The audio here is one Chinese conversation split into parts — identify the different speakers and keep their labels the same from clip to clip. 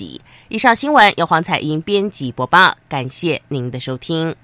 Speaker 1: 息。以上新闻由黄彩英编辑播报，感谢您的收听。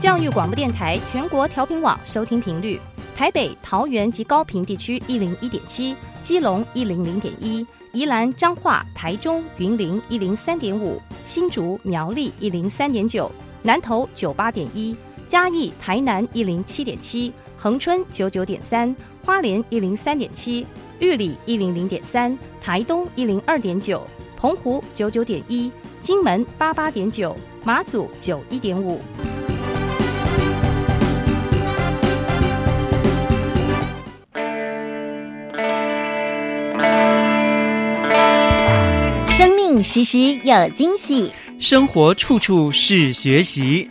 Speaker 2: 教育广播电台全国调频网收听频率：台北、桃园及高屏地区一零一点七，基隆一零零点一，宜兰、彰化、台中、云林一零三点五，新竹、苗栗一零三点九，南投九八点一，嘉义、台南一零七点七，恒春九九点三，花莲一零三点七，玉里一零零点三，台东一零二点九，澎湖九九点一，金门八八点九，马祖九一点五。
Speaker 3: 生命时时有惊喜，
Speaker 4: 生活处处是学习。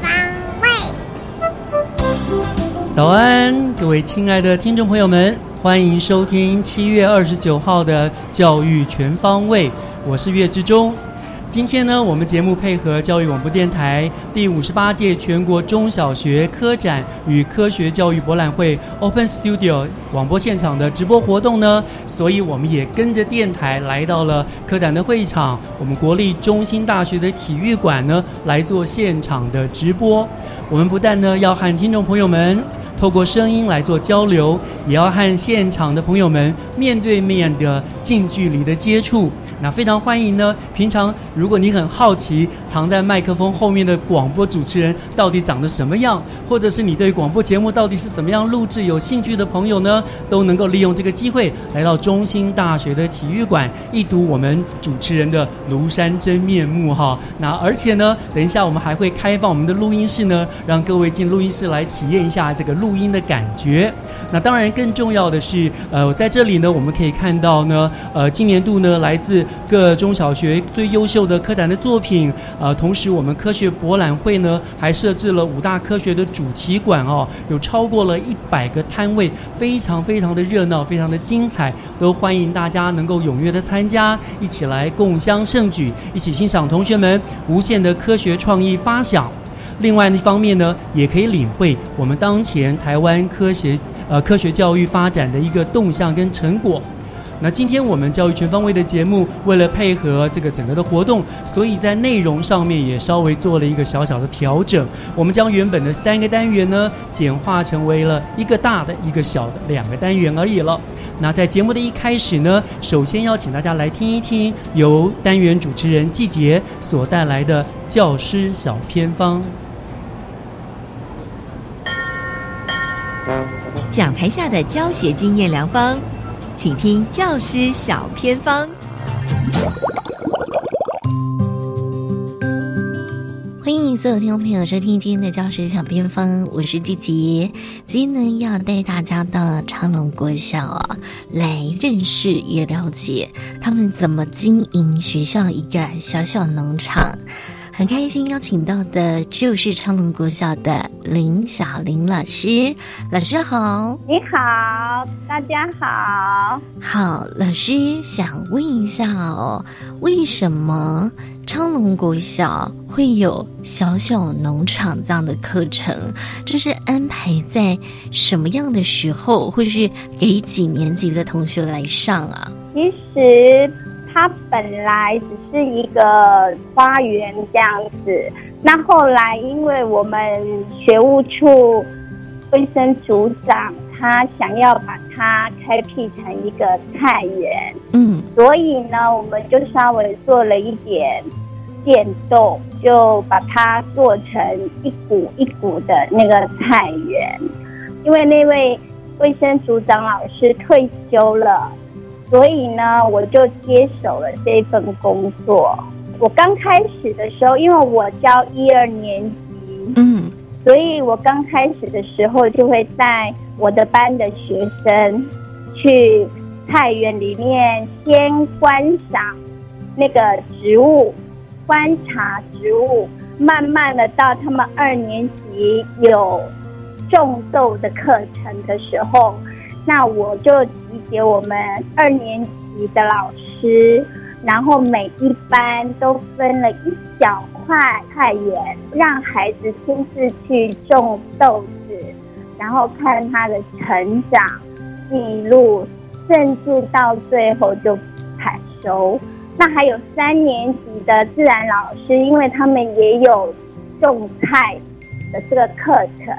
Speaker 4: 早安，各位亲爱的听众朋友们，欢迎收听七月二十九号的教育全方位，我是岳志忠。今天呢，我们节目配合教育广播电台第五十八届全国中小学科展与科学教育博览会 Open Studio 广播现场的直播活动呢，所以我们也跟着电台来到了科展的会场，我们国立中心大学的体育馆呢来做现场的直播。我们不但呢要和听众朋友们。透过声音来做交流，也要和现场的朋友们面对面的近距离的接触。那非常欢迎呢。平常如果你很好奇藏在麦克风后面的广播主持人到底长得什么样，或者是你对广播节目到底是怎么样录制有兴趣的朋友呢，都能够利用这个机会来到中兴大学的体育馆一睹我们主持人的庐山真面目哈。那而且呢，等一下我们还会开放我们的录音室呢，让各位进录音室来体验一下这个录音的感觉。那当然更重要的是，呃，在这里呢，我们可以看到呢，呃，今年度呢来自各中小学最优秀的科展的作品，呃，同时我们科学博览会呢还设置了五大科学的主题馆哦，有超过了一百个摊位，非常非常的热闹，非常的精彩，都欢迎大家能够踊跃的参加，一起来共襄盛举，一起欣赏同学们无限的科学创意发想。另外一方面呢，也可以领会我们当前台湾科学呃科学教育发展的一个动向跟成果。那今天我们教育全方位的节目，为了配合这个整个的活动，所以在内容上面也稍微做了一个小小的调整。我们将原本的三个单元呢，简化成为了一个大的、一个小的两个单元而已了。那在节目的一开始呢，首先邀请大家来听一听由单元主持人季杰所带来的教师小偏方。
Speaker 5: 讲台下的教学经验良方。请听教师小偏方。
Speaker 3: 欢迎所有听众朋友收听今天的教师小偏方，我是季吉。今天呢，要带大家到长隆国小啊，来认识也了解他们怎么经营学校一个小小农场。很开心邀请到的就是昌隆国小的林小玲老师，老师好，
Speaker 6: 你好，大家好，
Speaker 3: 好，老师想问一下哦，为什么昌隆国小会有小小农场这样的课程？这是安排在什么样的时候，或是给几年级的同学来上啊？
Speaker 6: 其实。它本来只是一个花园这样子，那后来因为我们学务处卫生组长他想要把它开辟成一个菜园，嗯，所以呢，我们就稍微做了一点变动，就把它做成一股一股的那个菜园，因为那位卫生组长老师退休了。所以呢，我就接手了这份工作。我刚开始的时候，因为我教一二年级，嗯，所以我刚开始的时候就会带我的班的学生去菜园里面先观赏那个植物，观察植物，慢慢的到他们二年级有种豆的课程的时候，那我就集结我们二年级的老师。然后每一班都分了一小块菜园，让孩子亲自去种豆子，然后看他的成长记录，甚至到最后就采收。那还有三年级的自然老师，因为他们也有种菜的这个课程，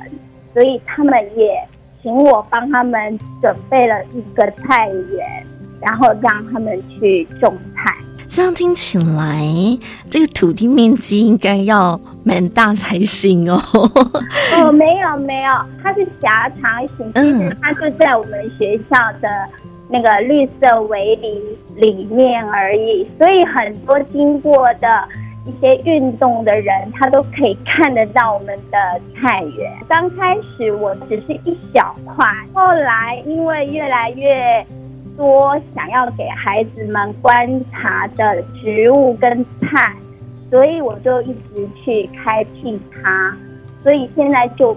Speaker 6: 所以他们也请我帮他们准备了一个菜园。然后让他们去种菜，
Speaker 3: 这样听起来，这个土地面积应该要蛮大才行哦。
Speaker 6: 哦，没有没有，它是狭长型，其实它就在我们学校的那个绿色围篱里面而已，所以很多经过的一些运动的人，他都可以看得到我们的菜园。刚开始我只是一小块，后来因为越来越。多想要给孩子们观察的植物跟菜，所以我就一直去开辟它，所以现在就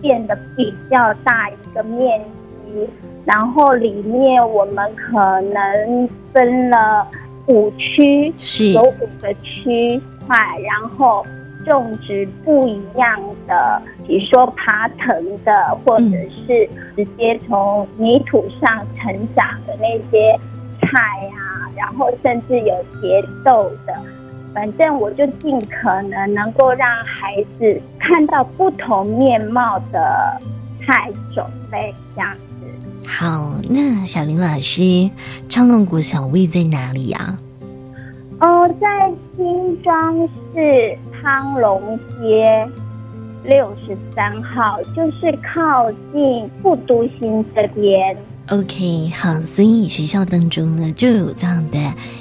Speaker 6: 变得比较大一个面积，然后里面我们可能分了五区，是有五个区块，然后。种植不一样的，比如说爬藤的，或者是直接从泥土上成长的那些菜啊，然后甚至有结豆的，反正我就尽可能能够让孩子看到不同面貌的菜种类这样子。
Speaker 3: 好，那小林老师，昌隆国小位在哪里呀？
Speaker 6: 哦，在新庄市。康龙街六十三号，就是靠近复都新这边。
Speaker 3: OK，好，所以学校当中呢就有这样的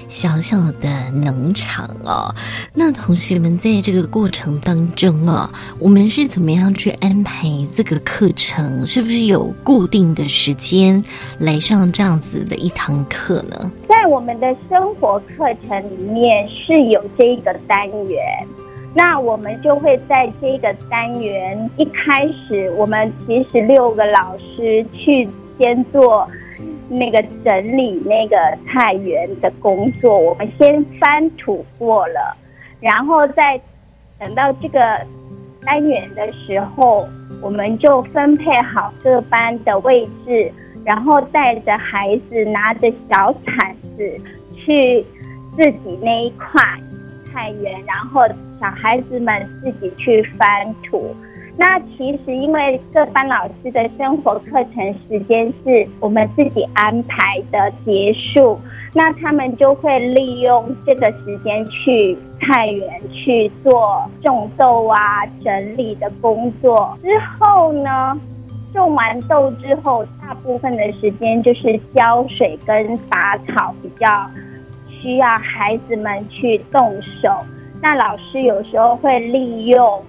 Speaker 3: 小小的农场哦。那同学们在这个过程当中哦，我们是怎么样去安排这个课程？是不是有固定的时间来上这样子的一堂课呢？
Speaker 6: 在我们的生活课程里面是有这一个单元。那我们就会在这个单元一开始，我们其实六个老师去先做那个整理那个菜园的工作。我们先翻土过了，然后再等到这个单元的时候，我们就分配好各班的位置，然后带着孩子拿着小铲子去自己那一块菜园，然后。小孩子们自己去翻土，那其实因为各班老师的生活课程时间是我们自己安排的结束，那他们就会利用这个时间去菜园去做种豆啊、整理的工作。之后呢，种完豆之后，大部分的时间就是浇水跟拔草，比较需要孩子们去动手。那老师有时候会利用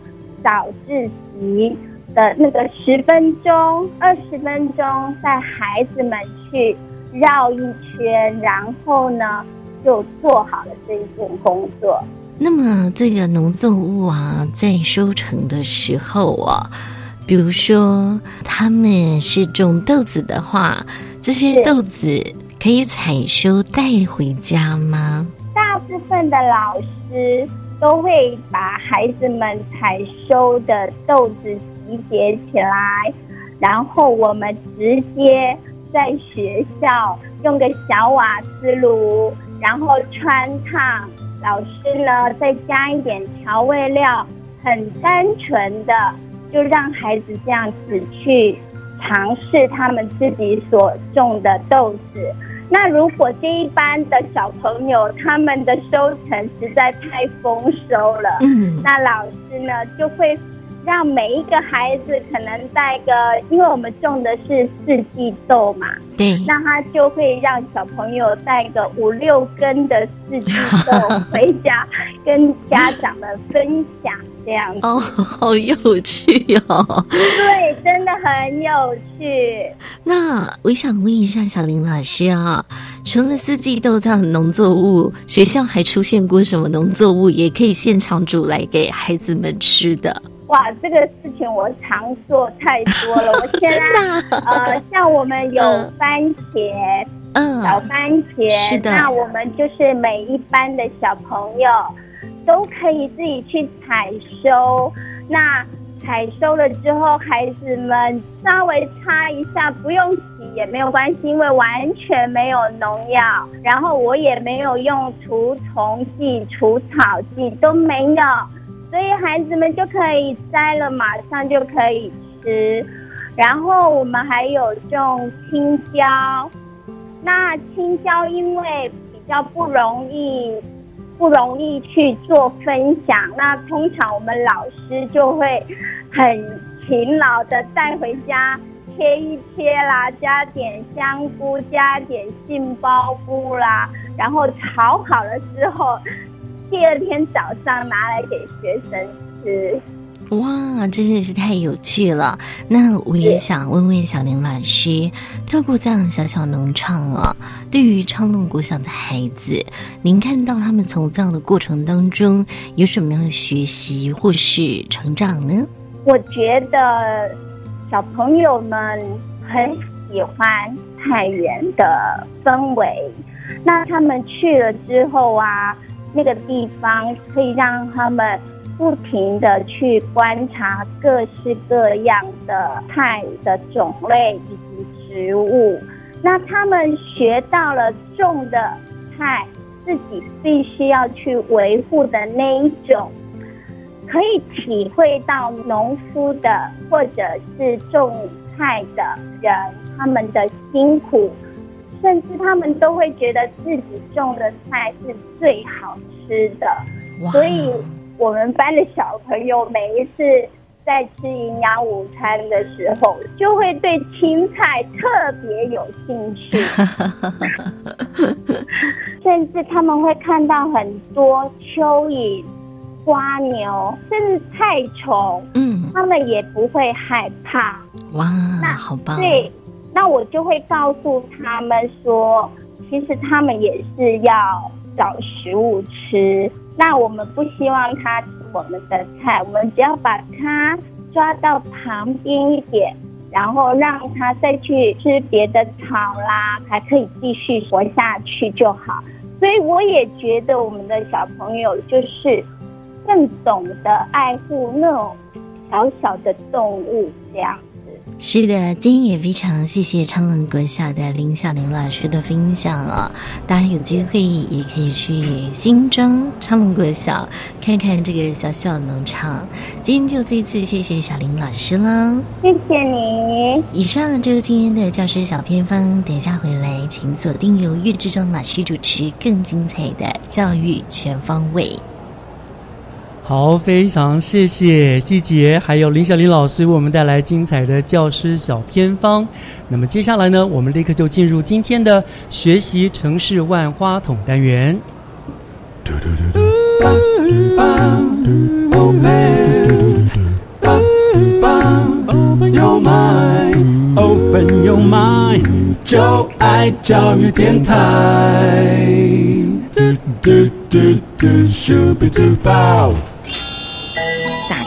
Speaker 6: 早自习的那个十分钟、二十分钟，带孩子们去绕一圈，然后呢就做好了这一件工作。
Speaker 3: 那么这个农作物啊，在收成的时候啊，比如说他们是种豆子的话，这些豆子可以采收带回家吗？
Speaker 6: 大部分的老师。都会把孩子们采收的豆子集结起来，然后我们直接在学校用个小瓦斯炉，然后穿烫。老师呢再加一点调味料，很单纯的就让孩子这样子去尝试他们自己所种的豆子。那如果这一班的小朋友他们的收成实在太丰收了，嗯，那老师呢就会让每一个孩子可能带个，因为我们种的是四季豆嘛，
Speaker 3: 对，
Speaker 6: 那他就会让小朋友带个五六根的四季豆回家，跟家长们分享这样子。
Speaker 3: 哦，好有趣哦。
Speaker 6: 对，真的很有趣。
Speaker 3: 那我想问一下小林老师啊，除了四季豆这样的农作物，学校还出现过什么农作物也可以现场煮来给孩子们吃的？
Speaker 6: 哇，这个事情我常做太多了。我 现在呃，像我们有番茄，
Speaker 3: 嗯，
Speaker 6: 小番茄，
Speaker 3: 是的。
Speaker 6: 那我们就是每一班的小朋友都可以自己去采收。那采收了之后，孩子们稍微擦一下，不用洗也没有关系，因为完全没有农药。然后我也没有用除虫剂、除草剂，都没有。所以孩子们就可以摘了，马上就可以吃。然后我们还有种青椒，那青椒因为比较不容易，不容易去做分享。那通常我们老师就会很勤劳的带回家切一切啦，加点香菇，加点杏鲍菇啦，然后炒好了之后。第二天早上拿来给学生吃，
Speaker 3: 哇，真的是太有趣了。那我也想问问小林老师，透过这样小小农场啊，对于昌隆国小的孩子，您看到他们从这样的过程当中有什么样的学习或是成长呢？
Speaker 6: 我觉得小朋友们很喜欢太原的氛围，那他们去了之后啊。那个地方可以让他们不停的去观察各式各样的菜的种类以及植物，那他们学到了种的菜自己必须要去维护的那一种，可以体会到农夫的或者是种菜的人他们的辛苦。甚至他们都会觉得自己种的菜是最好吃的，所以我们班的小朋友每一次在吃营养午餐的时候，就会对青菜特别有兴趣。甚至他们会看到很多蚯蚓、花牛，甚至菜虫，嗯，他们也不会害怕。
Speaker 3: 哇，那好棒！
Speaker 6: 对。那我就会告诉他们说，其实他们也是要找食物吃。那我们不希望它吃我们的菜，我们只要把它抓到旁边一点，然后让它再去吃别的草啦，还可以继续活下去就好。所以我也觉得我们的小朋友就是更懂得爱护那种小小的动物这样。
Speaker 3: 是的，今天也非常谢谢昌隆国小的林小玲老师的分享哦！大家有机会也可以去新庄昌隆国小看看这个小小农场。今天就这次谢谢小林老师了，
Speaker 6: 谢谢你。
Speaker 3: 以上就是今天的教师小偏方，等一下回来请锁定由岳志忠老师主持更精彩的教育全方位。
Speaker 4: 好，非常谢谢季杰，还有林小林老师为我们带来精彩的教师小偏方。那么接下来呢，我们立刻就进入今天的学习城市万花筒单元。Open your mind，就爱教育电台。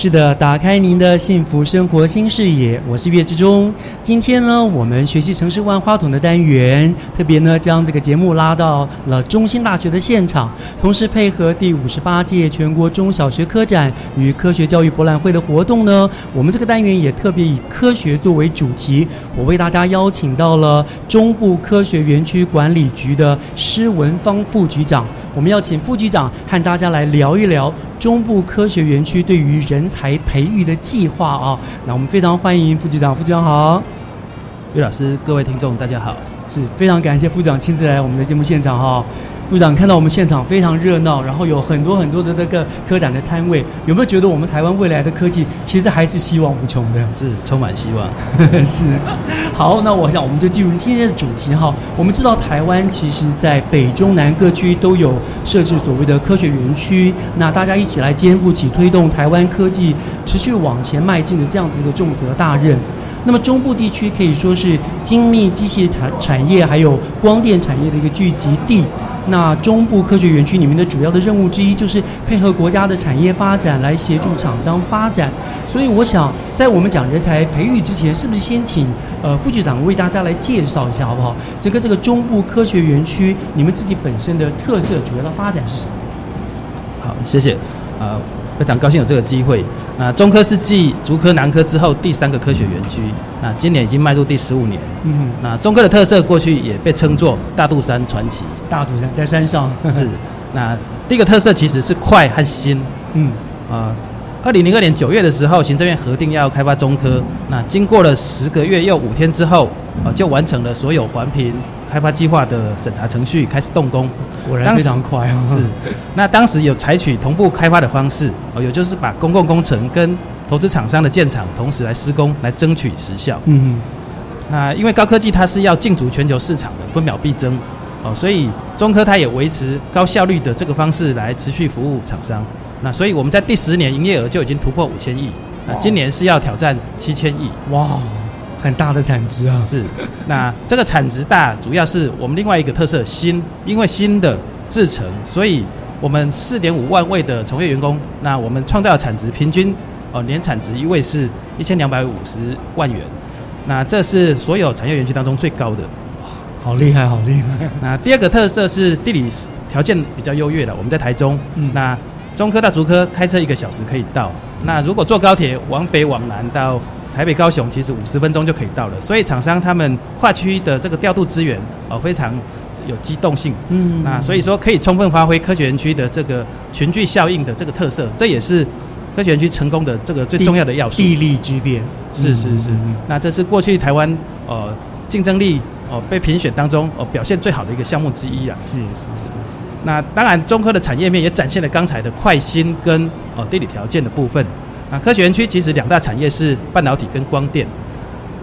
Speaker 4: 是的，打开您的幸福生活新视野，我是岳志忠。今天呢，我们学习城市万花筒的单元，特别呢将这个节目拉到了中心大学的现场，同时配合第五十八届全国中小学科展与科学教育博览会的活动呢，我们这个单元也特别以科学作为主题，我为大家邀请到了中部科学园区管理局的施文芳副局长，我们要请副局长和大家来聊一聊中部科学园区对于人。人才培育的计划啊，那我们非常欢迎副局长。副局长好，
Speaker 7: 岳老师，各位听众大家好。
Speaker 4: 是非常感谢副局长亲自来我们的节目现场哈。部长看到我们现场非常热闹，然后有很多很多的那个科展的摊位，有没有觉得我们台湾未来的科技其实还是希望无穷的？
Speaker 7: 是充满希望。
Speaker 4: 是。好，那我想我们就进入今天的主题哈。我们知道台湾其实在北中南各区都有设置所谓的科学园区，那大家一起来肩负起推动台湾科技持续往前迈进的这样子一个重责大任。那么中部地区可以说是精密机械产产业还有光电产业的一个聚集地。那中部科学园区里面的主要的任务之一就是配合国家的产业发展，来协助厂商发展。所以我想，在我们讲人才培育之前，是不是先请呃副局长为大家来介绍一下好不好？整个这个中部科学园区，你们自己本身的特色、主要的发展是什么？
Speaker 7: 好，谢谢。啊。非常高兴有这个机会。那中科是继竹科、南科之后第三个科学园区。那今年已经迈入第十五年。嗯。那中科的特色过去也被称作大肚山传奇。
Speaker 4: 大肚山在山上。
Speaker 7: 是。那第一个特色其实是快和新。嗯。啊，二零零二年九月的时候，行政院核定要开发中科。那经过了十个月又五天之后，啊，就完成了所有环评。开发计划的审查程序开始动工，
Speaker 4: 果然非常快啊！
Speaker 7: 是，那当时有采取同步开发的方式，哦，也就是把公共工程跟投资厂商的建厂同时来施工，来争取时效。嗯，那因为高科技它是要进足全球市场的，分秒必争，哦，所以中科它也维持高效率的这个方式来持续服务厂商。那所以我们在第十年营业额就已经突破五千亿，那今年是要挑战七千亿。哇！
Speaker 4: 很大的产值啊！
Speaker 7: 是，那这个产值大，主要是我们另外一个特色新，因为新的制成，所以我们四点五万位的从业员工，那我们创造的产值平均哦年产值一位是一千两百五十万元，那这是所有产业园区当中最高的。哇，
Speaker 4: 好厉害，好厉害！
Speaker 7: 那第二个特色是地理条件比较优越的，我们在台中，那中科到竹科开车一个小时可以到，那如果坐高铁往北往南到。台北、高雄其实五十分钟就可以到了，所以厂商他们跨区的这个调度资源哦非常有机动性，嗯，那所以说可以充分发挥科学园区的这个群聚效应的这个特色，这也是科学园区成功的这个最重要的要素。
Speaker 4: 地利之便，
Speaker 7: 是是是，那这是过去台湾呃竞争力哦被评选当中哦表现最好的一个项目之一啊。
Speaker 4: 是是是是。
Speaker 7: 那当然中科的产业面也展现了刚才的快新跟哦地理条件的部分。啊，科学园区其实两大产业是半导体跟光电。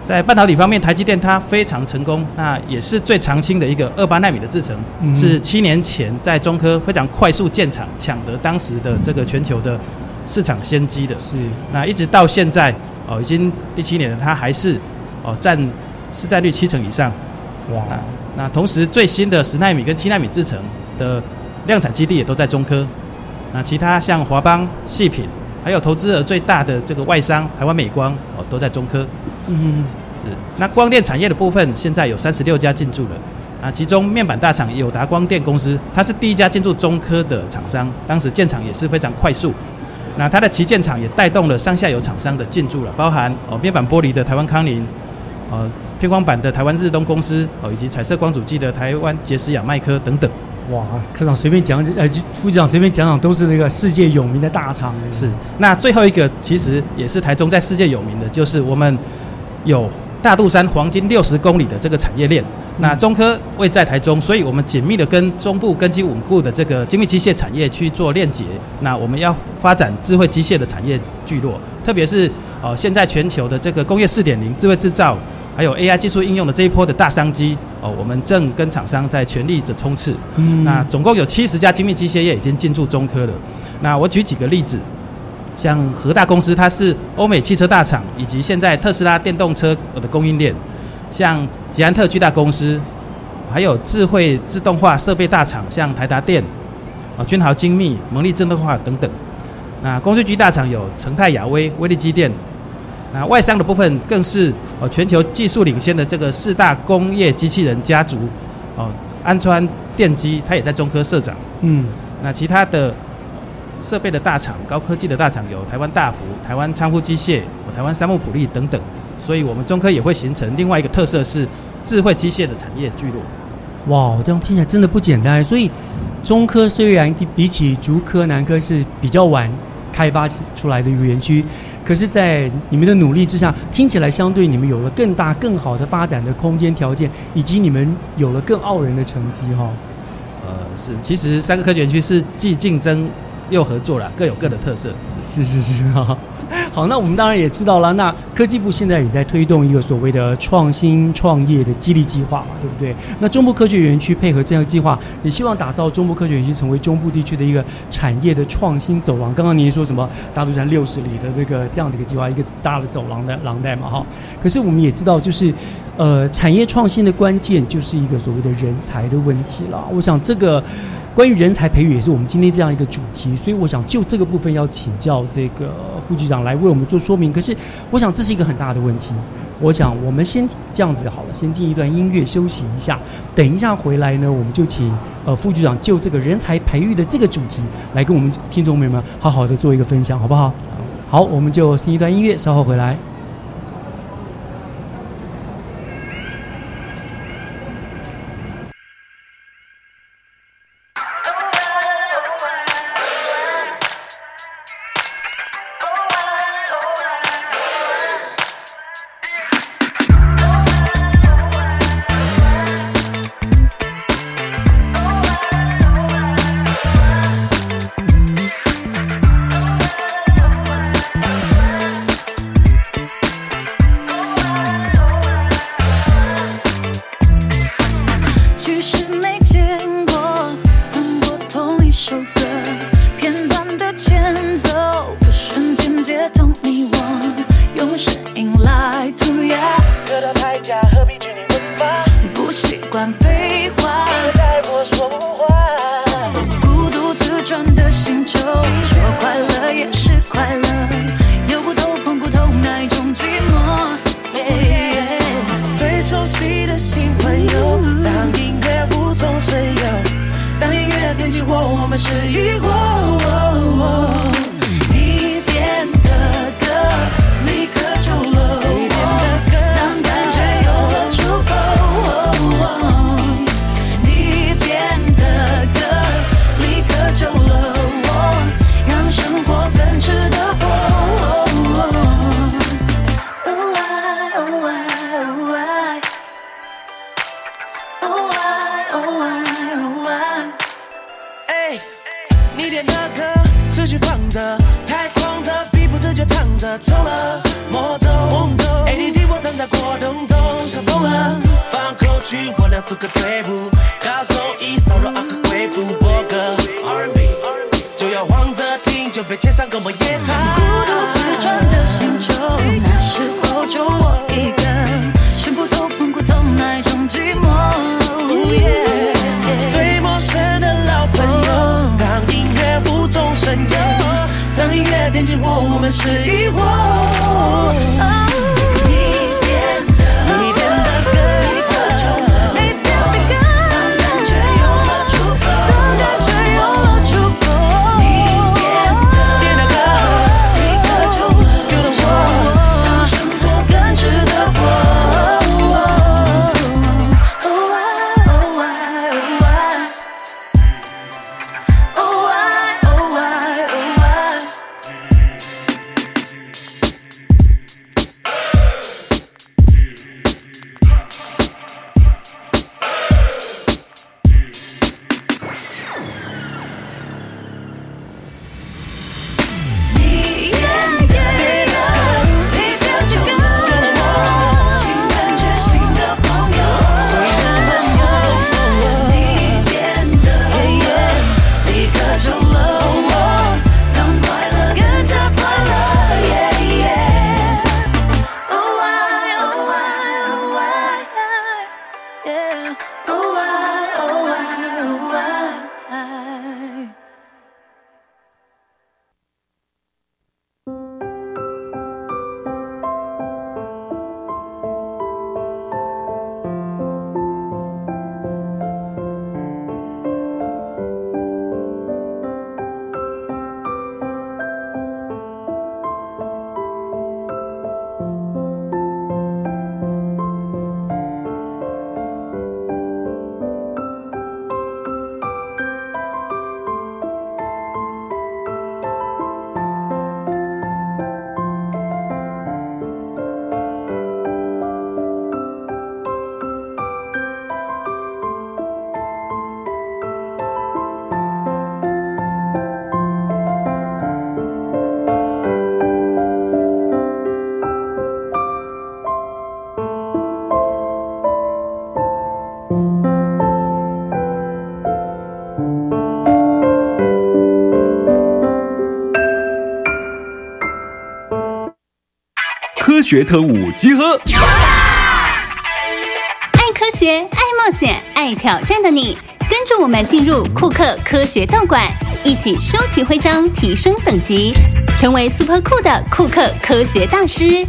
Speaker 7: 在半导体方面，台积电它非常成功，那也是最长青的一个二八纳米的制程，是七年前在中科非常快速建厂，抢得当时的这个全球的市场先机的。
Speaker 4: 是。
Speaker 7: 那一直到现在，哦，已经第七年了，它还是哦占市占率七成以上。哇。那同时最新的十纳米跟七纳米制程的量产基地也都在中科。那其他像华邦、细品。还有投资额最大的这个外商台湾美光哦，都在中科。嗯，是。那光电产业的部分，现在有三十六家进驻了。啊，其中面板大厂友达光电公司，它是第一家进驻中科的厂商，当时建厂也是非常快速。那它的旗舰厂也带动了上下游厂商的进驻了，包含哦面板玻璃的台湾康宁，呃偏光板的台湾日东公司，哦以及彩色光阻剂的台湾杰斯亚麦科等等。
Speaker 4: 哇，科长随便讲讲，呃，副局长随便讲讲，都是这个世界有名的大厂。
Speaker 7: 是，那最后一个其实也是台中在世界有名的，就是我们有大肚山黄金六十公里的这个产业链。那中科位在台中，所以我们紧密的跟中部根基稳固的这个精密机械产业去做链接。那我们要发展智慧机械的产业聚落，特别是呃现在全球的这个工业四点零智慧制造。还有 AI 技术应用的这一波的大商机哦，我们正跟厂商在全力的冲刺。嗯，那总共有七十家精密机械业已经进驻中科了。那我举几个例子，像和大公司，它是欧美汽车大厂，以及现在特斯拉电动车的供应链；像捷安特巨大公司，还有智慧自动化设备大厂，像台达电、啊君豪精密、蒙力自动化等等。那工具机大厂有成泰亚威、威力机电。那外商的部分更是哦，全球技术领先的这个四大工业机器人家族，哦，安川电机它也在中科社长。嗯，那其他的设备的大厂、高科技的大厂有台湾大福、台湾仓库机械、台湾三木普利等等，所以我们中科也会形成另外一个特色是智慧机械的产业聚落。
Speaker 4: 哇，这样听起来真的不简单。所以中科虽然比起竹科、南科是比较晚开发出来的一个园区。
Speaker 8: 可是，在你们的努力之下，听起来相对你们有了更大、更好的发展的空间条件，以及你们有了更傲人的成绩哈。
Speaker 7: 呃，是，其实三个科学园区是既竞争又合作了，各有各的特色。
Speaker 8: 是是是哈。好，那我们当然也知道了。那科技部现在也在推动一个所谓的创新创业的激励计划嘛，对不对？那中部科学园区配合这样的计划，也希望打造中部科学园区成为中部地区的一个产业的创新走廊。刚刚您说什么大肚山六十里的这个这样的一个计划，一个大的走廊的廊带嘛，哈。可是我们也知道，就是呃，产业创新的关键就是一个所谓的人才的问题了。我想这个。关于人才培育也是我们今天这样一个主题，所以我想就这个部分要请教这个副局长来为我们做说明。可是我想这是一个很大的问题，我想我们先这样子好了，先进一段音乐休息一下，等一下回来呢，我们就请呃副局长就这个人才培育的这个主题来跟我们听众朋友们好好的做一个分享，好不好？好，我们就听一段音乐，稍后回来。
Speaker 9: Moto, 中，AD 我站在过程中，想疯了，放口去我俩组个队伍，高中一，Army 就摇晃着听，就被牵上个黄，莫夜谈。是疑惑
Speaker 10: 学特务集合。
Speaker 11: 爱科学、爱冒险、爱挑战的你，跟着我们进入库克科学道馆，一起收集徽章，提升等级，成为 super cool 的库克科学大师。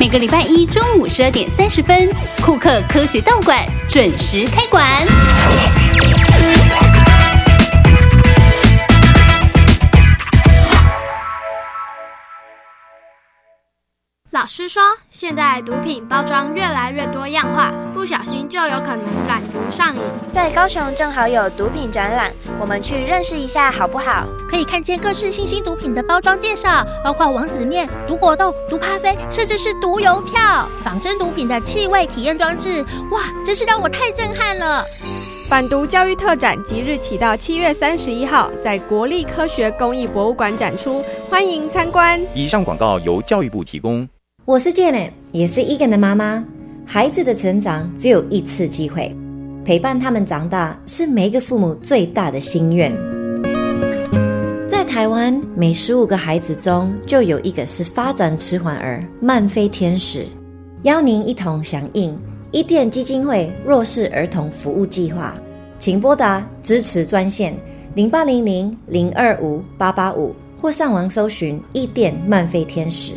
Speaker 11: 每个礼拜一中午十二点三十分，库克科学道馆准时开馆。
Speaker 12: 现在毒品包装越来越多样化，不小心就有可能染毒上瘾。
Speaker 13: 在高雄正好有毒品展览，我们去认识一下好不好？
Speaker 14: 可以看见各式新兴毒品的包装介绍，包括王子面、毒果冻、毒咖啡，甚至是毒邮票、仿真毒品的气味体验装置。哇，真是让我太震撼了！
Speaker 15: 反毒教育特展即日起到七月三十一号，在国立科学工艺博物馆展出，欢迎参观。
Speaker 16: 以上广告由教育部提供。
Speaker 17: 我是 Jane，也是 Egan 的妈妈。孩子的成长只有一次机会，陪伴他们长大是每一个父母最大的心愿。在台湾，每十五个孩子中就有一个是发展迟缓儿、慢飞天使。邀您一同响应伊甸基金会弱势儿童服务计划，请拨打支持专线零八零零零二五八八五，或上网搜寻伊甸慢飞天使。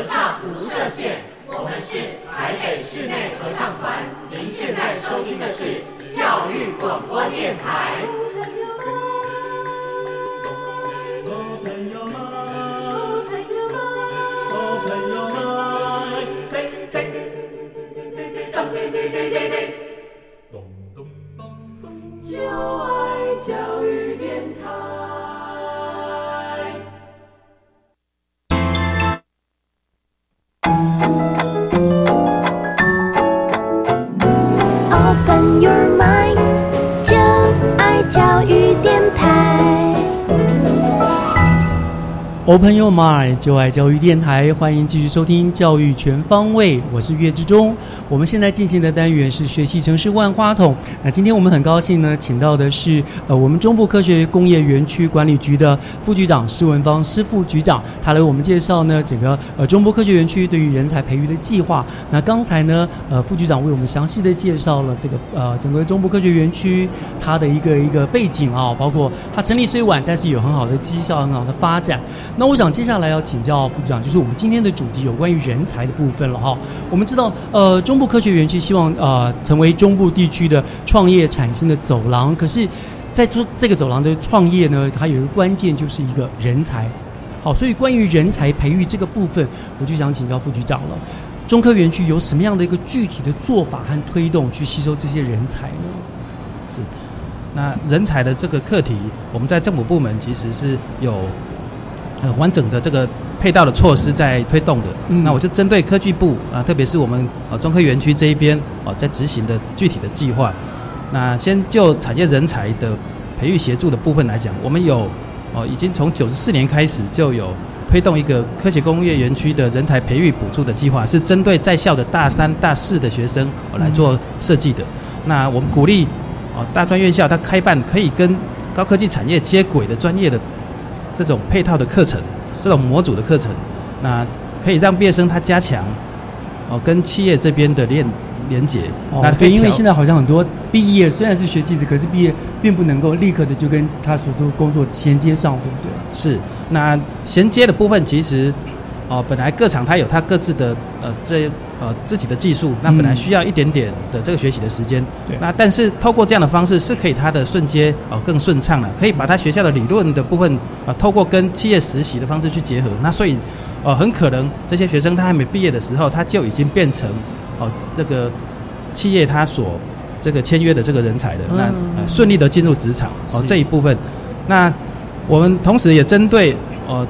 Speaker 18: 合唱无设限，我们是台北室内合唱团。您现在收听的是教育广播电台。就爱教育电台。
Speaker 8: Thank you.
Speaker 4: Open Your Mind，就爱教育电台，欢迎继续收听教育全方位，我是岳志忠。我们现在进行的单元是学习城市万花筒。那今天我们很高兴呢，请到的是呃我们中部科学工业园区管理局的副局长施文芳施副局长，他来为我们介绍呢整个呃中部科学园区对于人才培育的计划。那刚才呢呃副局长为我们详细的介绍了这个呃整个中部科学园区它的一个一个背景啊，包括它成立虽晚，但是有很好的绩效、很好的发展。那我想接下来要请教副局长，就是我们今天的主题有关于人才的部分了哈。我们知道，呃，中部科学园区希望呃成为中部地区的创业产生的走廊，可是，在做这个走廊的创业呢，它有一个关键就是一个人才。好，所以关于人才培育这个部分，我就想请教副局长了。中科园区有什么样的一个具体的做法和推动去吸收这些人才呢？
Speaker 7: 是，那人才的这个课题，我们在政府部门其实是有呃完整的这个配套的措施在推动的。嗯、那我就针对科技部啊，特别是我们呃中科园区这一边哦、在执行的具体的计划。那先就产业人才的培育协助的部分来讲，我们有哦已经从九十四年开始就有推动一个科学工业园区的人才培育补助的计划，是针对在校的大三、大四的学生哦来做设计的。那我们鼓励哦大专院校它开办可以跟高科技产业接轨的专业的这种配套的课程，这种模组的课程，那可以让毕业生他加强哦跟企业这边的链连接。
Speaker 4: 哦，对，因为现在好像很多毕业虽然是学技职，可是毕业并不能够立刻的就跟他所做工作衔接上，对不对？
Speaker 7: 是，那衔接的部分其实哦本来各厂它有它各自的呃这呃自己的技术，那本来需要一点点的这个学习的时间。
Speaker 4: 对。
Speaker 7: 那但是透过这样的方式是可以它的瞬间哦更顺畅了，可以把它学校的理论的部分啊透过跟企业实习的方式去结合。那所以呃很可能这些学生他还没毕业的时候，他就已经变成哦这个企业他所这个签约的这个人才的，那、呃、顺利的进入职场哦这一部分。那我们同时也针对呃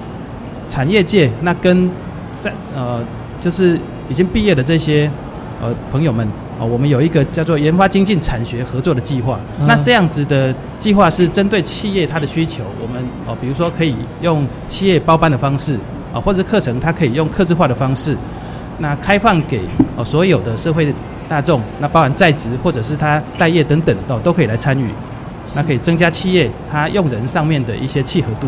Speaker 7: 产业界那跟在呃就是已经毕业的这些呃朋友们哦，我们有一个叫做研发精进产学合作的计划。
Speaker 4: 嗯
Speaker 7: 那这样子的计划是针对企业它的需求，我们哦比如说可以用企业包班的方式啊，或者课程它可以用客制化的方式，那开放给哦所有的社会大众，那包含在职或者是他待业等等哦都可以来参与。那可以增加企业它用人上面的一些契合度。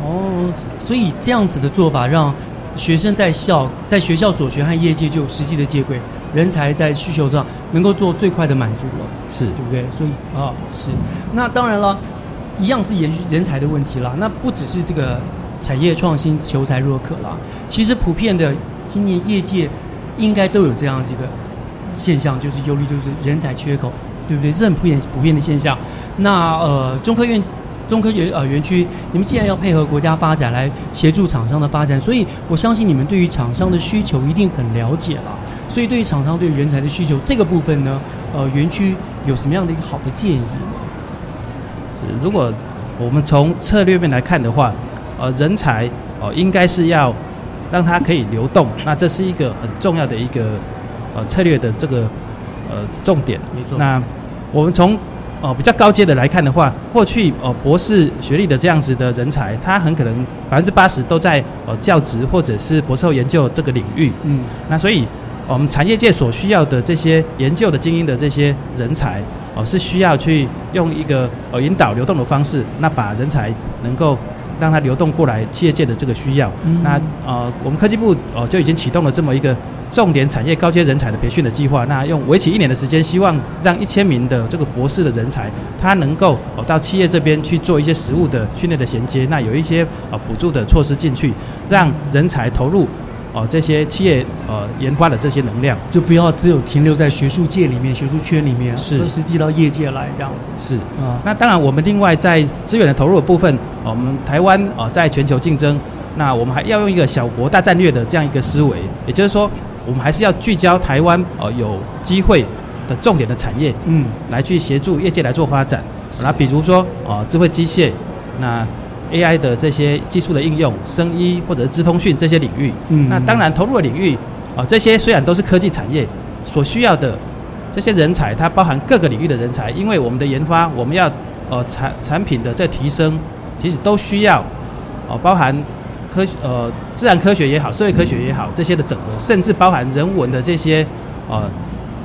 Speaker 4: 哦，所以这样子的做法让学生在校在学校所学和业界就有实际的接轨，人才在需求上能够做最快的满足了，
Speaker 7: 是
Speaker 4: 对不对？所以啊，是。那当然了，一样是延续人才的问题啦。那不只是这个产业创新求才若渴啦，其实普遍的今年业界应该都有这样几个现象，就是忧虑，就是人才缺口，对不对？这很普遍普遍的现象。那呃，中科院。中科园呃园区，你们既然要配合国家发展来协助厂商的发展，所以我相信你们对于厂商的需求一定很了解了。所以对于厂商对人才的需求这个部分呢，呃，园区有什么样的一个好的建议？
Speaker 7: 是，如果我们从策略面来看的话，呃，人才哦应该是要让它可以流动，那这是一个很重要的一个呃策略的这个呃重点。
Speaker 4: 没错。
Speaker 7: 那我们从哦，比较高阶的来看的话，过去哦博士学历的这样子的人才，他很可能百分之八十都在哦教职或者是博士后研究这个领域。
Speaker 4: 嗯，
Speaker 7: 那所以我们产业界所需要的这些研究的精英的这些人才，哦是需要去用一个呃引导流动的方式，那把人才能够让它流动过来企业界的这个需要。那呃我们科技部哦就已经启动了这么一个。重点产业高阶人才的培训的计划，那用为期一年的时间，希望让一千名的这个博士的人才，他能够哦到企业这边去做一些实务的训练的衔接，那有一些呃补助的措施进去，让人才投入哦这些企业呃研发的这些能量，
Speaker 4: 就不要只有停留在学术界里面、学术圈里面，
Speaker 7: 是
Speaker 4: 实际到业界来这样
Speaker 7: 子。是啊，那当然我们另外在资源的投入的部分，我们台湾啊在全球竞争，那我们还要用一个小国大战略的这样一个思维，也就是说。我们还是要聚焦台湾呃有机会的重点的产业，
Speaker 4: 嗯，
Speaker 7: 来去协助业界来做发展。那比如说啊，智慧机械，那 AI 的这些技术的应用，生医或者是资通讯这些领域，
Speaker 4: 嗯，
Speaker 7: 那当然投入的领域啊，这些虽然都是科技产业所需要的这些人才，它包含各个领域的人才，因为我们的研发，我们要呃产产品的在提升，其实都需要哦包含。科呃，自然科学也好，社会科学也好，这些的整合，甚至包含人文的这些，呃，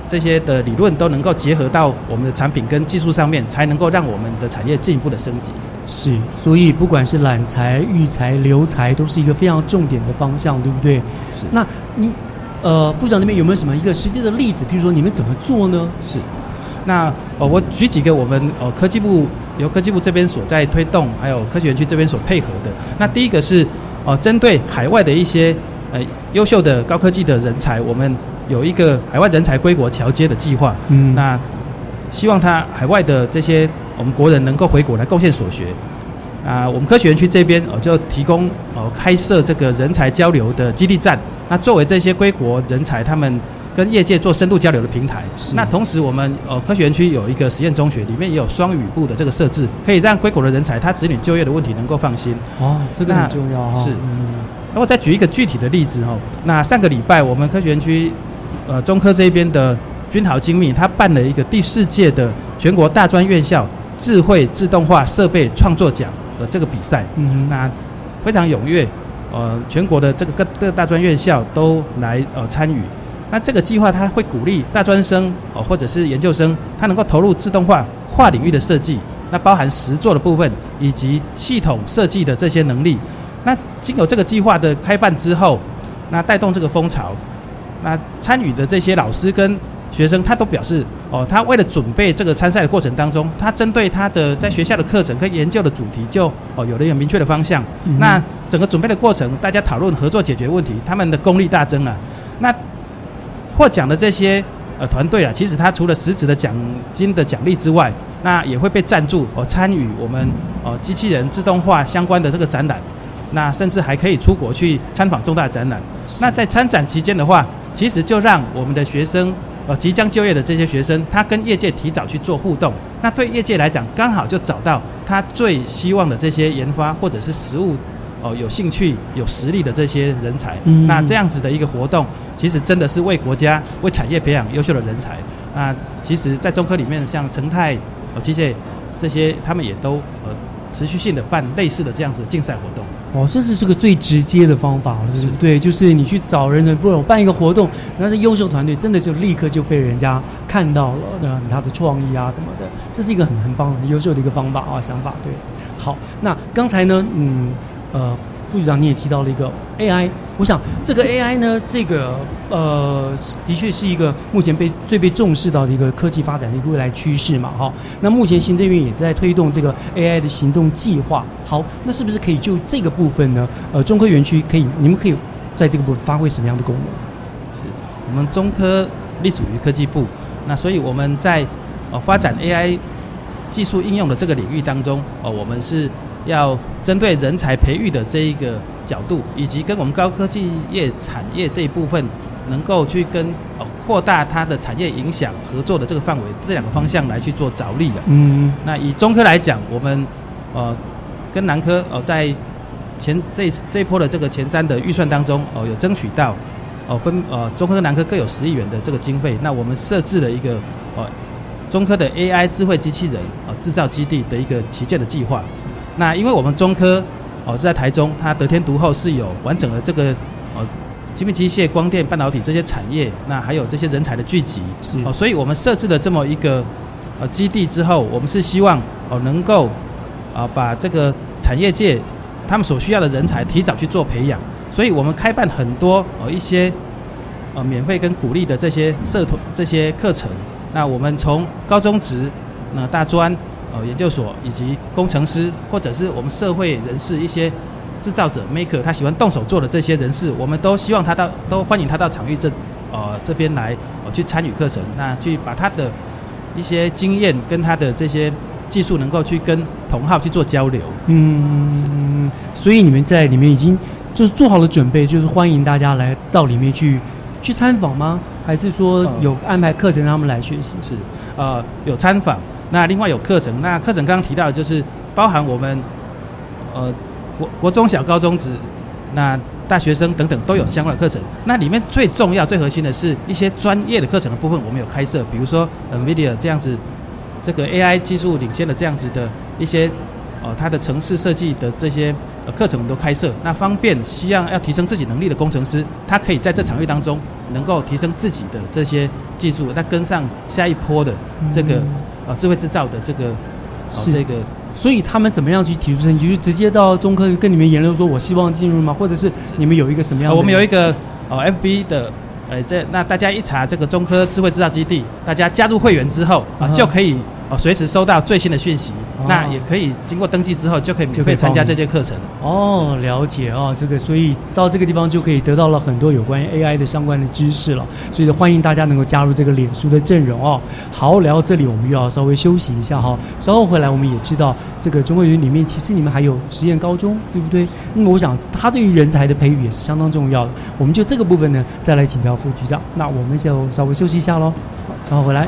Speaker 7: 这些的理论都能够结合到我们的产品跟技术上面，才能够让我们的产业进一步的升级。
Speaker 4: 是，所以不管是揽才、育才、留才，都是一个非常重点的方向，对不对？
Speaker 7: 是。
Speaker 4: 那你呃，部长那边有没有什么一个实际的例子？比如说你们怎么做呢？
Speaker 7: 是。那呃，我举几个我们呃科技部由科技部这边所在推动，还有科学园区这边所配合的。那第一个是。呃，针对海外的一些呃优秀的高科技的人才，我们有一个海外人才归国侨接的计划。
Speaker 4: 嗯，
Speaker 7: 那希望他海外的这些我们国人能够回国来贡献所学。啊，我们科学园区这边哦就提供哦开设这个人才交流的基地站。那作为这些归国人才他们跟业界做深度交流的平台。那同时我们哦科学园区有一个实验中学，里面也有双语部的这个设置，可以让归国的人才他子女就业的问题能够放心。
Speaker 4: 哦，这个很重要哈。
Speaker 7: 是。嗯然后再举一个具体的例子哈，那上个礼拜我们科学园区呃中科这边的君豪精密，他办了一个第四届的全国大专院校智慧自动化设备创作奖。的这个比赛，
Speaker 4: 嗯，
Speaker 7: 那非常踊跃，呃，全国的这个各各大专院校都来呃参与。那这个计划它会鼓励大专生哦，或者是研究生，他能够投入自动化跨领域的设计，那包含实作的部分以及系统设计的这些能力。那经有这个计划的开办之后，那带动这个风潮，那参与的这些老师跟学生他都表示，哦，他为了准备这个参赛的过程当中，他针对他的在学校的课程跟研究的主题，就哦有了一个明确的方向。那整个准备的过程，大家讨论合作解决问题，他们的功力大增了。那获奖的这些呃团队啊，其实他除了实质的奖金的奖励之外，那也会被赞助哦参与我们哦机器人自动化相关的这个展览，那甚至还可以出国去参访重大展览。那在参展期间的话，其实就让我们的学生。呃，即将就业的这些学生，他跟业界提早去做互动，那对业界来讲，刚好就找到他最希望的这些研发或者是实务，哦，有兴趣、有实力的这些人才。那这样子的一个活动，其实真的是为国家、为产业培养优秀的人才。那其实，在中科里面，像成泰、哦机械这些，他们也都呃持续性的办类似的这样子的竞赛活动。
Speaker 4: 哦，这是这个最直接的方法，是对，就是你去找人，不，我办一个活动，那是优秀团队，真的就立刻就被人家看到了，对吧？他的创意啊，怎么的，这是一个很很棒、很优秀的一个方法啊，想法。对，好，那刚才呢，嗯，呃，副局长你也提到了一个 AI，我想这个 AI 呢，这个呃，的确是一个目前被最被重视到的一个科技发展的一个未来趋势嘛，哈。那目前行政院也在推动这个 AI 的行动计划。好，那是不是可以就这个部分呢？呃，中科园区可以，你们可以在这个部分发挥什么样的功能？
Speaker 7: 是我们中科隶属于科技部，那所以我们在呃发展 AI 技术应用的这个领域当中，哦，我们是要针对人才培育的这一个角度，以及跟我们高科技业产业这一部分，能够去跟呃扩大它的产业影响合作的这个范围，这两个方向来去做着力的。
Speaker 4: 嗯，
Speaker 7: 那以中科来讲，我们呃跟南科哦在前这这一波的这个前瞻的预算当中哦有争取到哦分呃中科跟南科各有十亿元的这个经费，那我们设置了一个呃中科的 AI 智慧机器人啊制造基地的一个旗舰的计划。那因为我们中科哦是在台中，它得天独厚是有完整的这个哦精密机械、光电、半导体这些产业，那还有这些人才的聚集，
Speaker 4: 是。
Speaker 7: 哦，所以我们设置了这么一个呃基地之后，我们是希望哦能够啊把这个产业界他们所需要的人才提早去做培养，所以我们开办很多呃一些呃免费跟鼓励的这些社团这些课程。那我们从高中职、那大专、呃研究所以及工程师，或者是我们社会人士一些制造者 maker，他喜欢动手做的这些人士，我们都希望他到都欢迎他到场域这呃这边来呃去参与课程，那去把他的一些经验跟他的这些技术能够去跟同好去做交流。
Speaker 4: 嗯，所以你们在里面已经就是做好了准备，就是欢迎大家来到里面去去参访吗？还是说有安排课程让他们来学习？
Speaker 7: 是，呃，有参访，那另外有课程。那课程刚刚提到的就是包含我们呃国国中小、高中职，那大学生等等都有相关的课程。那里面最重要、最核心的是一些专业的课程的部分，我们有开设，比如说 NVIDIA 这样子，这个 AI 技术领先的这样子的一些。哦，它的城市设计的这些呃课程都开设，那方便希望要提升自己能力的工程师，他可以在这场域当中能够提升自己的这些技术，那跟上下一波的这个呃智慧制造的这个
Speaker 4: 是
Speaker 7: 这个，
Speaker 4: 所以他们怎么样去提出升级？就直接到中科跟你们言论说，我希望进入吗？或者是你们有一个什么样的？
Speaker 7: 我们有一个呃 FB 的，呃，这那大家一查这个中科智慧制造基地，大家加入会员之后啊，就可以哦随时收到最新的讯息。那也可以经过登记之后，就可以免费参加这些课程。
Speaker 4: 哦，了解哦，这个所以到这个地方就可以得到了很多有关于 AI 的相关的知识了。所以欢迎大家能够加入这个脸书的阵容哦。好，聊到这里，我们又要稍微休息一下哈。稍后回来，我们也知道这个中国园里面，其实你们还有实验高中，对不对？那么我想，它对于人才的培育也是相当重要的。我们就这个部分呢，再来请教副局长。那我们就稍微休息一下喽。好，稍后回来。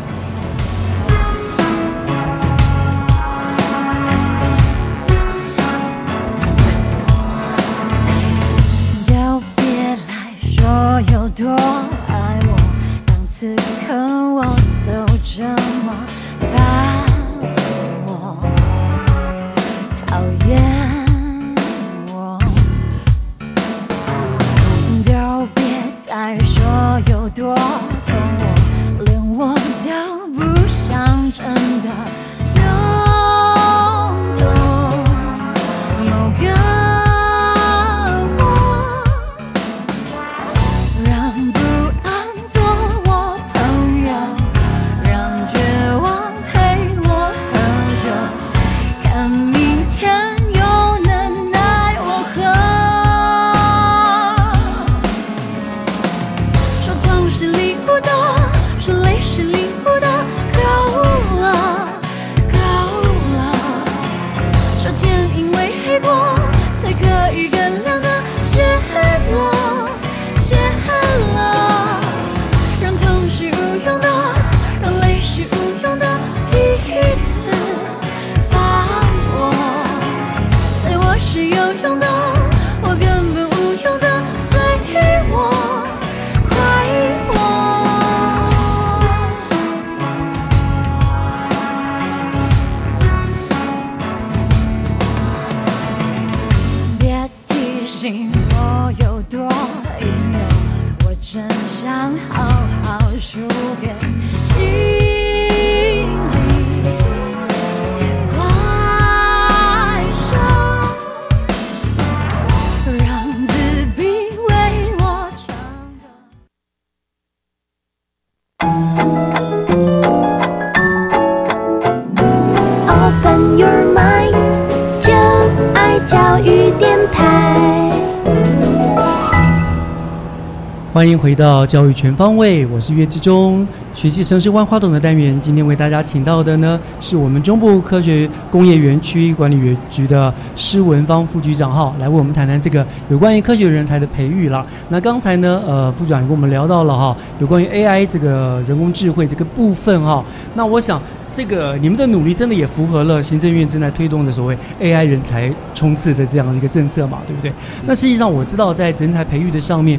Speaker 8: 胸的
Speaker 4: 欢迎回到教育全方位，我是岳志忠。学习城市万花筒的单元，今天为大家请到的呢，是我们中部科学工业园区管理局的施文芳副局长哈，来为我们谈谈这个有关于科学人才的培育了。那刚才呢，呃，副局长也跟我们聊到了哈，有关于 AI 这个人工智慧这个部分哈。那我想，这个你们的努力真的也符合了行政院正在推动的所谓 AI 人才冲刺的这样一个政策嘛，对不对？那实际上我知道，在人才培育的上面。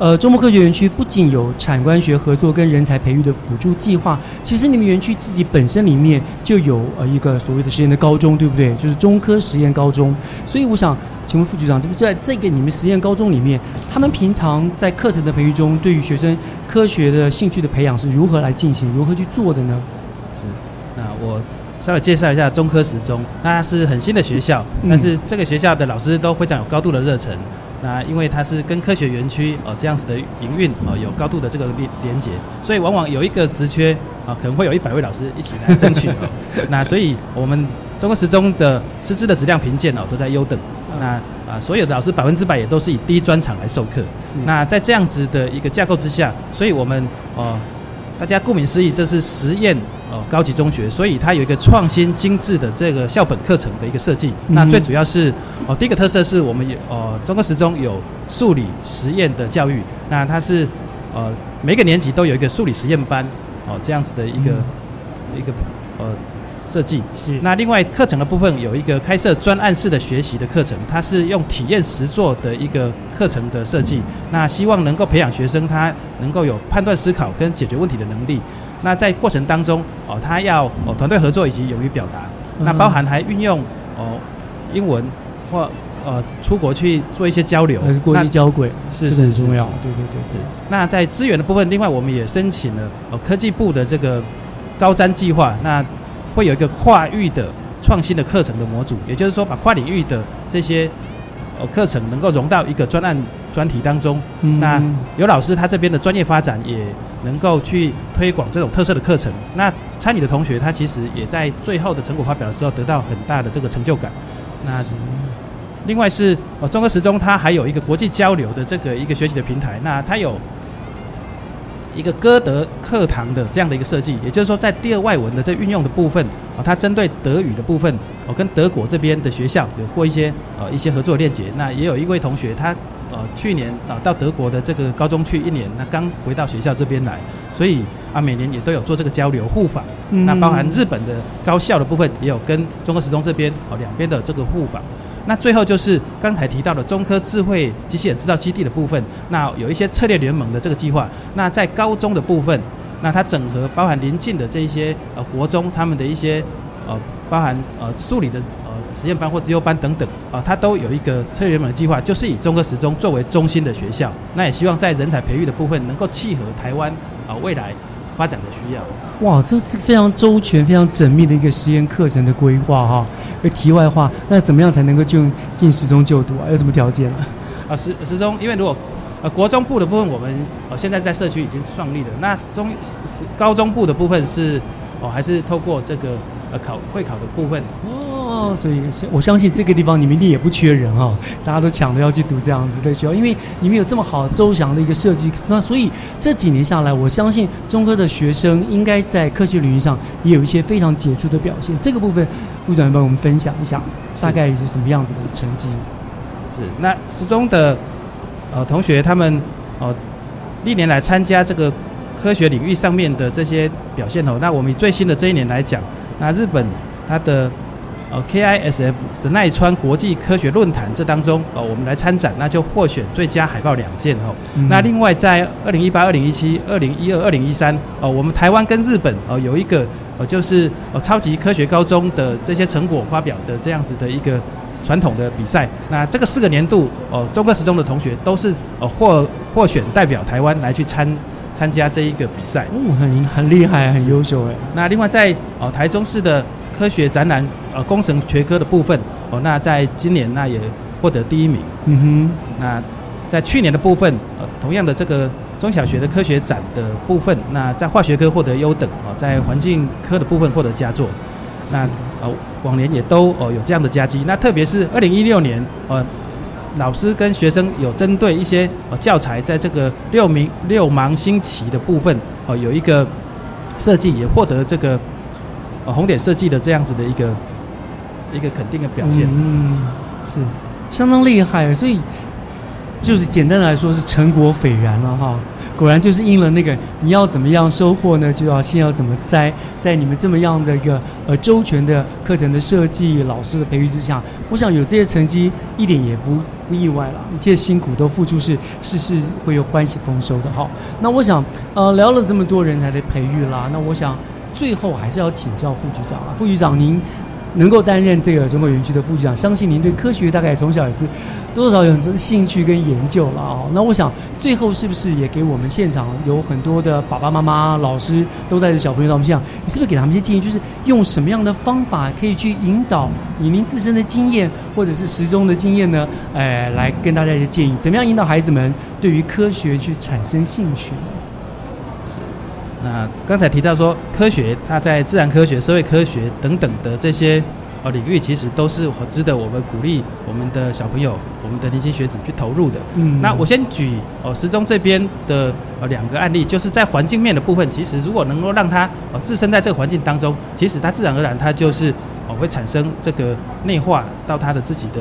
Speaker 4: 呃，中部科学园区不仅有产官学合作跟人才培育的辅助计划，其实你们园区自己本身里面就有呃一个所谓的实验的高中，对不对？就是中科实验高中。所以我想请问副局长，这不在这个你们实验高中里面，他们平常在课程的培育中，对于学生科学的兴趣的培养是如何来进行，如何去做的呢？
Speaker 7: 是，那我稍微介绍一下中科十中，那是很新的学校，但是这个学校的老师都非常有高度的热忱。那因为它是跟科学园区哦这样子的营运哦有高度的这个连连接，所以往往有一个职缺啊，可能会有一百位老师一起来争取哦。那所以我们中国时钟的师资的质量评鉴哦都在优等。那啊所有的老师百分之百也都是以第一专场来授课。那在这样子的一个架构之下，所以我们哦大家顾名思义，这是实验。哦，高级中学，所以它有一个创新精致的这个校本课程的一个设计。那最主要是哦，第一个特色是我们有哦，中国十中有数理实验的教育。那它是呃，每个年级都有一个数理实验班哦，这样子的一个一个呃设计。
Speaker 4: 是。
Speaker 7: 那另外课程的部分有一个开设专案式的学习的课程，它是用体验实作的一个课程的设计。那希望能够培养学生他能够有判断思考跟解决问题的能力。那在过程当中，哦，他要哦团队合作以及勇于表达，那包含还运用哦英文或呃出国去做一些交流，
Speaker 4: 国际交轨
Speaker 7: 是
Speaker 4: 很重要。对对对对。
Speaker 7: 那在资源的部分，另外我们也申请了哦科技部的这个高瞻计划，那会有一个跨域的创新的课程的模组，也就是说把跨领域的这些呃课程能够融到一个专案。专题当中，那有老师他这边的专业发展也能够去推广这种特色的课程。那参与的同学他其实也在最后的成果发表的时候得到很大的这个成就感。那另外是呃，中科十中它还有一个国际交流的这个一个学习的平台。那它有一个歌德课堂的这样的一个设计，也就是说在第二外文的这运用的部分啊，它针对德语的部分我，跟德国这边的学校有过一些呃一些合作链接。那也有一位同学他。呃，去年啊到德国的这个高中去一年，那刚回到学校这边来，所以啊每年也都有做这个交流互访。那包含日本的高校的部分，也有跟中国时钟这边哦两边的这个互访。那最后就是刚才提到的中科智慧机器人制造基地的部分，那有一些策略联盟的这个计划。那在高中的部分，那它整合包含邻近的这一些呃国中他们的一些呃包含呃数理的呃。实验班或自优班等等啊，它都有一个策略联盟的计划，就是以中科十中作为中心的学校。那也希望在人才培育的部分，能够契合台湾啊未来发展的需要。
Speaker 4: 哇，这是非常周全、非常缜密的一个实验课程的规划哈。而题外话，那怎么样才能够进进十中就读啊？有什么条件
Speaker 7: 啊？十十中，因为如果呃国中部的部分，我们呃现在在社区已经创立了。那中高中部的部分是哦还是透过这个呃考会考的部分。
Speaker 4: 哦，所以我相信这个地方你们一定也不缺人哈，大家都抢着要去读这样子的学校，因为你们有这么好周详的一个设计。那所以这几年下来，我相信中科的学生应该在科学领域上也有一些非常杰出的表现。这个部分，部长帮我们分享一下，大概是什么样子的成绩？
Speaker 7: 是那十中的呃同学他们哦历年来参加这个科学领域上面的这些表现哦，那我们以最新的这一年来讲，那日本它的。呃，KISF 神奈川国际科学论坛这当中，呃，我们来参展，那就获选最佳海报两件哦。那另外在二零一八、二零一七、二零一二、二零一三，呃，我们台湾跟日本，呃，有一个呃，就是呃超级科学高中的这些成果发表的这样子的一个传统的比赛。那这个四个年度，呃，中科十中的同学都是呃获获选代表台湾来去参参加这一个比赛。
Speaker 4: 哦，很很厉害，很优秀哎。
Speaker 7: 那另外在呃台中市的。科学展览，呃，工程学科的部分，哦，那在今年那也获得第一名。
Speaker 4: 嗯哼。
Speaker 7: 那在去年的部分，呃，同样的这个中小学的科学展的部分，那在化学科获得优等，哦，在环境科的部分获得佳作。那呃，往年也都哦有这样的佳绩。那特别是二零一六年，呃，老师跟学生有针对一些呃教材，在这个六名六芒星旗的部分，哦、有一个设计，也获得这个呃红点设计的这样子的一个一个肯定的表现。
Speaker 4: 嗯，是相当厉害，所以就是简单来说是成果斐然了哈。果然就是应了那个你要怎么样收获呢？就要先要怎么栽。在你们这么样的一个呃周全的课程的设计、老师的培育之下，我想有这些成绩一点也不不意外了。一切辛苦都付出是事事会有欢喜丰收的哈。那我想呃聊了这么多人才的培育啦，那我想最后还是要请教副局长啊，副局长您。能够担任这个中国园区的副局长，相信您对科学大概从小也是多少有很多的兴趣跟研究了哦。那我想最后是不是也给我们现场有很多的爸爸妈妈、老师都带着小朋友到我们现场，你是不是给他们一些建议，就是用什么样的方法可以去引导以您自身的经验或者是时钟的经验呢？呃，来跟大家一些建议，怎么样引导孩子们对于科学去产生兴趣？
Speaker 7: 那刚才提到说，科学它在自然科学、社会科学等等的这些呃领域，其实都是值得我们鼓励我们的小朋友、我们的年轻学子去投入的。
Speaker 4: 嗯，
Speaker 7: 那我先举哦时钟这边的呃两个案例，就是在环境面的部分，其实如果能够让他呃置身在这个环境当中，其实他自然而然他就是哦会产生这个内化到他的自己的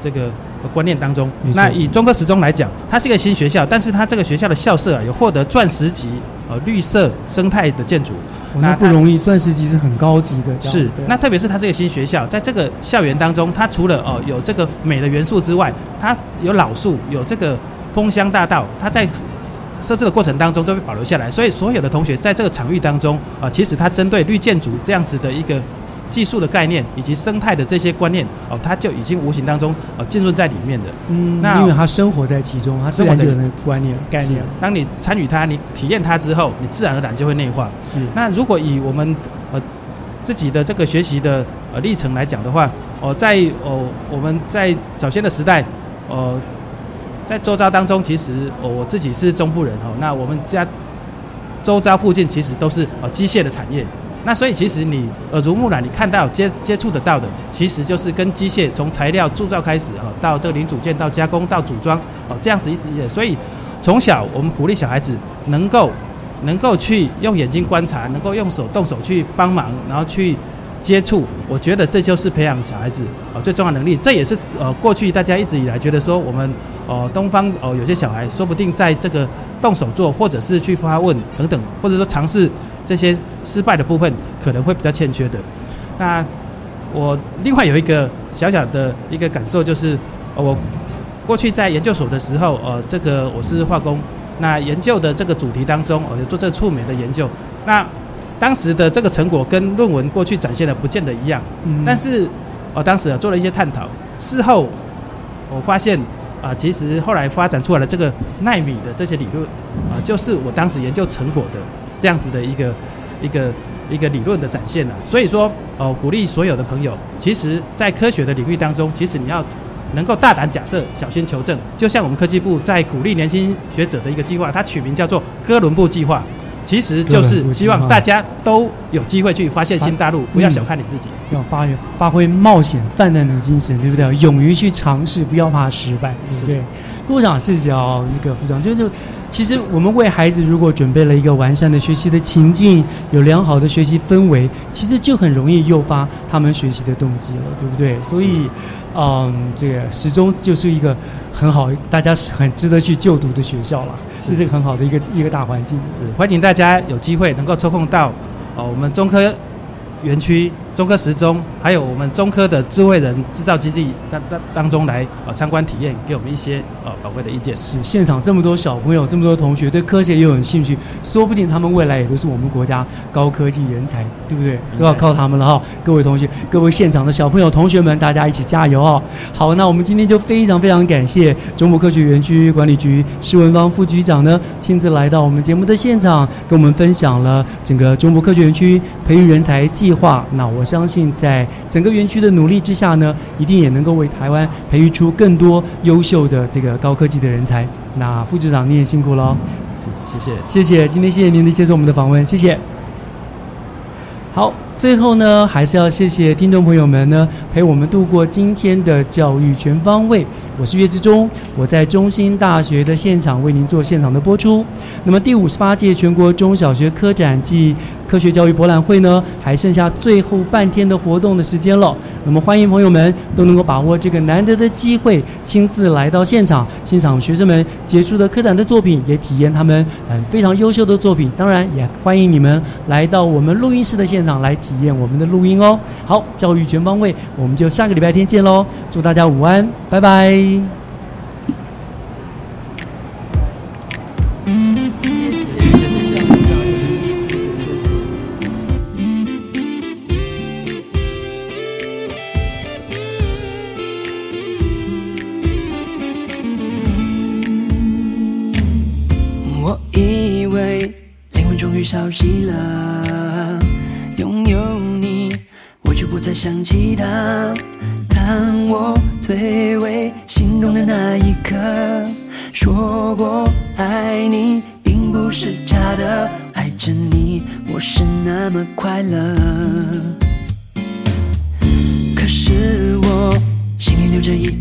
Speaker 7: 这个。观念当中，那以中科时钟来讲，它是一个新学校，但是它这个学校的校舍啊，有获得钻石级呃绿色生态的建筑，
Speaker 4: 那不容易，钻石级是很高级的。
Speaker 7: 是，那特别是它是一个新学校，在这个校园当中，它除了哦有这个美的元素之外，它有老树，有这个枫香大道，它在设置的过程当中都会保留下来，所以所有的同学在这个场域当中啊，其实它针对绿建筑这样子的一个。技术的概念以及生态的这些观念哦，它就已经无形当中哦浸润在里面的。
Speaker 4: 嗯，那因为它生活在其中，它自然就有那个观念概念。
Speaker 7: 当你参与它，你体验它之后，你自然而然就会内化。
Speaker 4: 是。
Speaker 7: 那如果以我们呃自己的这个学习的呃历程来讲的话，哦，在哦我们在早先的时代，呃，在周遭当中，其实哦我自己是中部人哦，那我们家周遭附近其实都是呃机械的产业。那所以其实你耳濡目染，你看到接接触得到的，其实就是跟机械从材料铸造开始啊，到这个零组件，到加工，到组装，哦，这样子一直一直。所以从小我们鼓励小孩子能够能够去用眼睛观察，能够用手动手去帮忙，然后去接触。我觉得这就是培养小孩子啊最重要能力。这也是呃过去大家一直以来觉得说我们哦东方哦有些小孩说不定在这个动手做，或者是去发问等等，或者说尝试。这些失败的部分可能会比较欠缺的。那我另外有一个小小的一个感受，就是我过去在研究所的时候，呃，这个我是化工，那研究的这个主题当中，我就做这触媒的研究。那当时的这个成果跟论文过去展现的不见得一样，但是我当时做了一些探讨。事后我发现啊，其实后来发展出来的这个纳米的这些理论啊，就是我当时研究成果的。这样子的一个一个一个理论的展现了，所以说哦，鼓励所有的朋友，其实，在科学的领域当中，其实你要能够大胆假设，小心求证。就像我们科技部在鼓励年轻学者的一个计划，它取名叫做“哥伦布计划”，其实就是希望大家都有机会去发现新大陆，不要小看你自己，
Speaker 4: 要发发挥冒险泛滥的精神，对不对？勇于去尝试，不要怕失败，对不对？部长是叫那个副长，就是。其实我们为孩子如果准备了一个完善的学习的情境，有良好的学习氛围，其实就很容易诱发他们学习的动机了，对不对？所以，嗯，这个始终就是一个很好，大家是很值得去就读的学校了，是这个很好的一个一个大环境。
Speaker 7: 欢迎大家有机会能够抽空到哦，我们中科园区。中科时钟，还有我们中科的智慧人制造基地当当当中来呃参观体验，给我们一些呃宝贵的意见。
Speaker 4: 是 现场这么多小朋友，这么多同学对科学也有兴趣，说不定他们未来也都是我们国家高科技人才，对不对？都要靠他们了哈！各位同学，各位现场的小朋友、同学们，大家一起加油哦！好，那我们今天就非常非常感谢中国科学园区管理局施文芳副局长呢，亲自来到我们节目的现场，跟我们分享了整个中国科学园区培育人才计划。那我。相信在整个园区的努力之下呢，一定也能够为台湾培育出更多优秀的这个高科技的人才。那副局长你也辛苦了，
Speaker 7: 是谢谢
Speaker 4: 谢谢，今天谢谢您的接受我们的访问，谢谢。好。最后呢，还是要谢谢听众朋友们呢，陪我们度过今天的教育全方位。我是岳志忠，我在中兴大学的现场为您做现场的播出。那么第五十八届全国中小学科展暨科学教育博览会呢，还剩下最后半天的活动的时间了。那么欢迎朋友们都能够把握这个难得的机会，亲自来到现场，欣赏学生们杰出的科展的作品，也体验他们嗯非常优秀的作品。当然，也欢迎你们来到我们录音室的现场来体验我们的录音哦。好，教育全方位，我们就下个礼拜天见喽！祝大家午安，拜拜。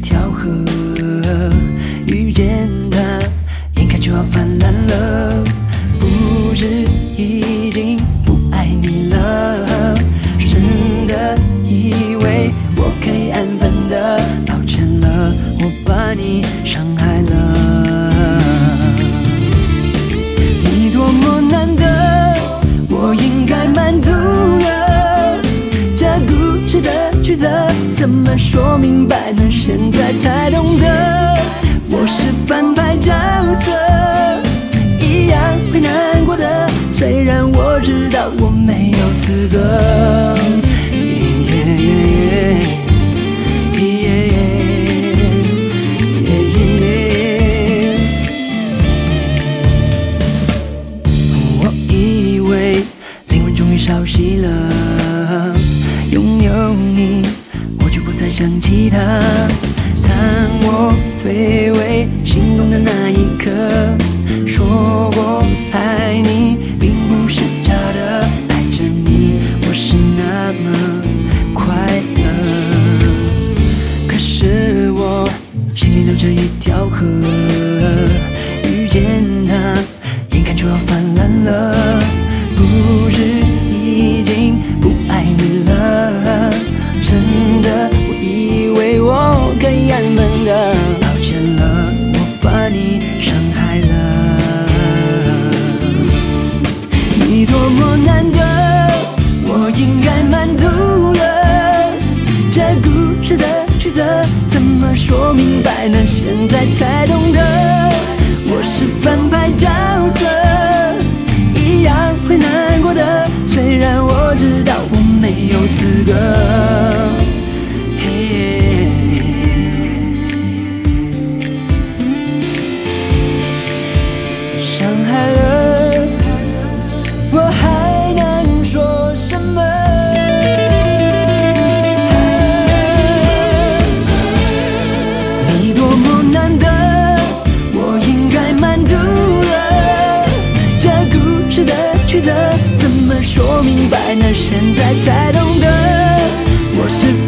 Speaker 10: 条河，遇见他。眼看就要泛滥了，不知已经不爱你了。真的以为我可以安分的抱歉了，我把你伤害了。说明白了？现在才懂得，我是反派角色，一样会难过的。虽然我知道我没有资格。那故事的曲折怎么说明白呢？现在才懂得，我是反派角色，一样会难过的。虽然我知道我没有资格。怎么说明白呢？现在才懂得，我是。